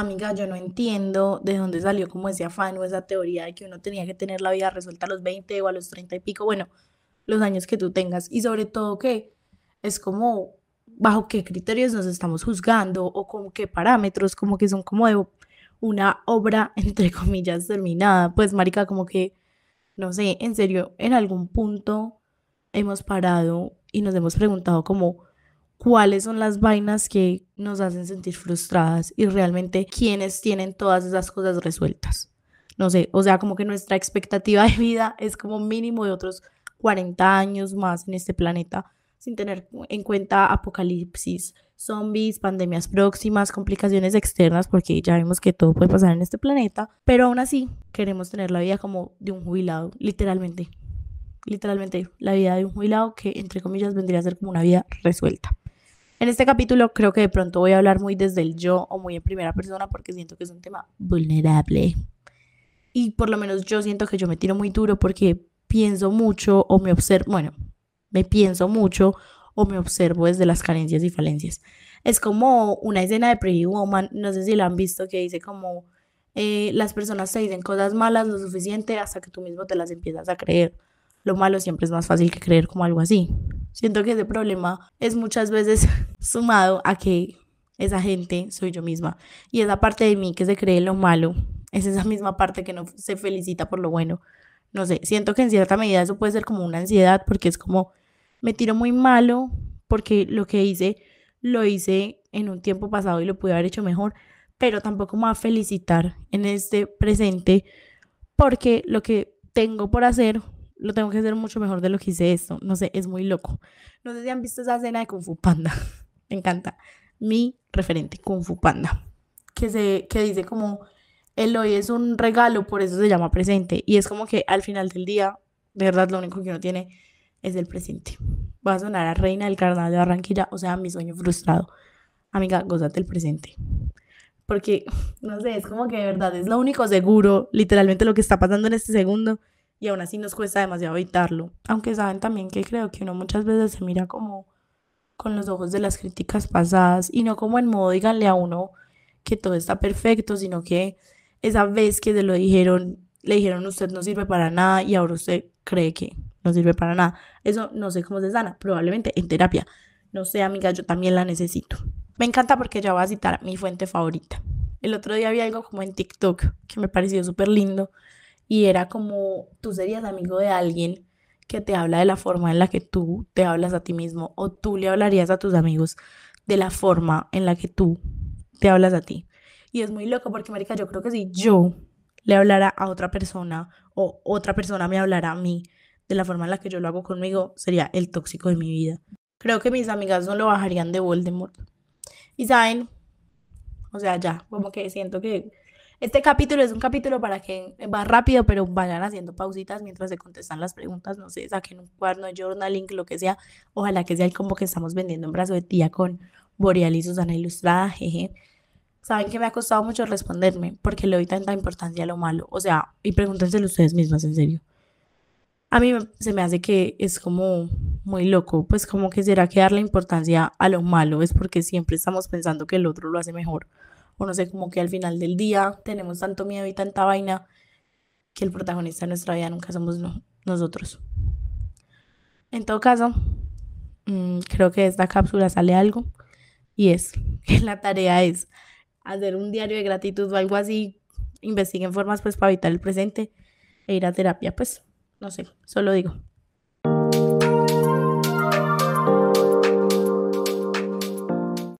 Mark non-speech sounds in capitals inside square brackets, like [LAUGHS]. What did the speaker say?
amiga, yo no entiendo de dónde salió como ese afán o esa teoría de que uno tenía que tener la vida resuelta a los 20 o a los 30 y pico, bueno, los años que tú tengas. Y sobre todo que es como bajo qué criterios nos estamos juzgando o con qué parámetros, como que son como de una obra, [LAUGHS] entre comillas, terminada. Pues, marica, como que, no sé, en serio, en algún punto hemos parado y nos hemos preguntado como cuáles son las vainas que nos hacen sentir frustradas y realmente quiénes tienen todas esas cosas resueltas. No sé, o sea, como que nuestra expectativa de vida es como mínimo de otros 40 años más en este planeta, sin tener en cuenta apocalipsis, zombies, pandemias próximas, complicaciones externas, porque ya vemos que todo puede pasar en este planeta, pero aún así queremos tener la vida como de un jubilado, literalmente. Literalmente, la vida de un jubilado que, entre comillas, vendría a ser como una vida resuelta. En este capítulo creo que de pronto voy a hablar muy desde el yo o muy en primera persona porque siento que es un tema vulnerable. Y por lo menos yo siento que yo me tiro muy duro porque pienso mucho o me observo, bueno, me pienso mucho o me observo desde las carencias y falencias. Es como una escena de Pretty Woman, no sé si la han visto, que dice como eh, las personas te dicen cosas malas lo suficiente hasta que tú mismo te las empiezas a creer. Lo malo siempre es más fácil que creer como algo así. Siento que ese problema es muchas veces [LAUGHS] sumado a que esa gente soy yo misma. Y esa parte de mí que se cree lo malo es esa misma parte que no se felicita por lo bueno. No sé, siento que en cierta medida eso puede ser como una ansiedad porque es como me tiro muy malo porque lo que hice lo hice en un tiempo pasado y lo pude haber hecho mejor, pero tampoco me va a felicitar en este presente porque lo que tengo por hacer lo tengo que hacer mucho mejor de lo que hice esto. No sé, es muy loco. No sé si han visto esa escena de Kung Fu Panda. [LAUGHS] Me encanta. Mi referente, Kung Fu Panda. Que, se, que dice como, el hoy es un regalo, por eso se llama presente. Y es como que al final del día, de verdad, lo único que uno tiene es el presente. Voy a sonar a reina del carnaval de Barranquilla, o sea, mi sueño frustrado. Amiga, gozate el presente. Porque, [LAUGHS] no sé, es como que de verdad es lo único seguro, literalmente lo que está pasando en este segundo y aún así nos cuesta demasiado evitarlo. Aunque saben también que creo que uno muchas veces se mira como con los ojos de las críticas pasadas y no como en modo díganle a uno que todo está perfecto, sino que esa vez que se lo dijeron, le dijeron usted no sirve para nada y ahora usted cree que no sirve para nada. Eso no sé cómo se sana, probablemente en terapia. No sé, amiga, yo también la necesito. Me encanta porque ya voy a citar mi fuente favorita. El otro día había algo como en TikTok que me pareció súper lindo y era como tú serías amigo de alguien que te habla de la forma en la que tú te hablas a ti mismo o tú le hablarías a tus amigos de la forma en la que tú te hablas a ti. Y es muy loco porque, Marica, yo creo que si yo le hablara a otra persona o otra persona me hablara a mí de la forma en la que yo lo hago conmigo, sería el tóxico de mi vida. Creo que mis amigas no lo bajarían de Voldemort. Y saben, o sea, ya, como que siento que este capítulo es un capítulo para que va rápido, pero vayan haciendo pausitas mientras se contestan las preguntas. No sé, saquen un cuaderno de journaling, lo que sea. Ojalá que sea el como que estamos vendiendo en brazo de tía con Boreal y Susana Ilustrada. Jeje. Saben que me ha costado mucho responderme porque le doy tanta importancia a lo malo. O sea, y pregúntenselo ustedes mismas, en serio. A mí se me hace que es como muy loco, pues como que será que darle importancia a lo malo es porque siempre estamos pensando que el otro lo hace mejor o no sé, como que al final del día tenemos tanto miedo y tanta vaina que el protagonista de nuestra vida nunca somos nosotros. En todo caso, mm, creo que de esta cápsula sale algo y es [LAUGHS] que la tarea es hacer un diario de gratitud o algo así, investiguen formas pues para evitar el presente e ir a terapia, pues no sé, solo digo.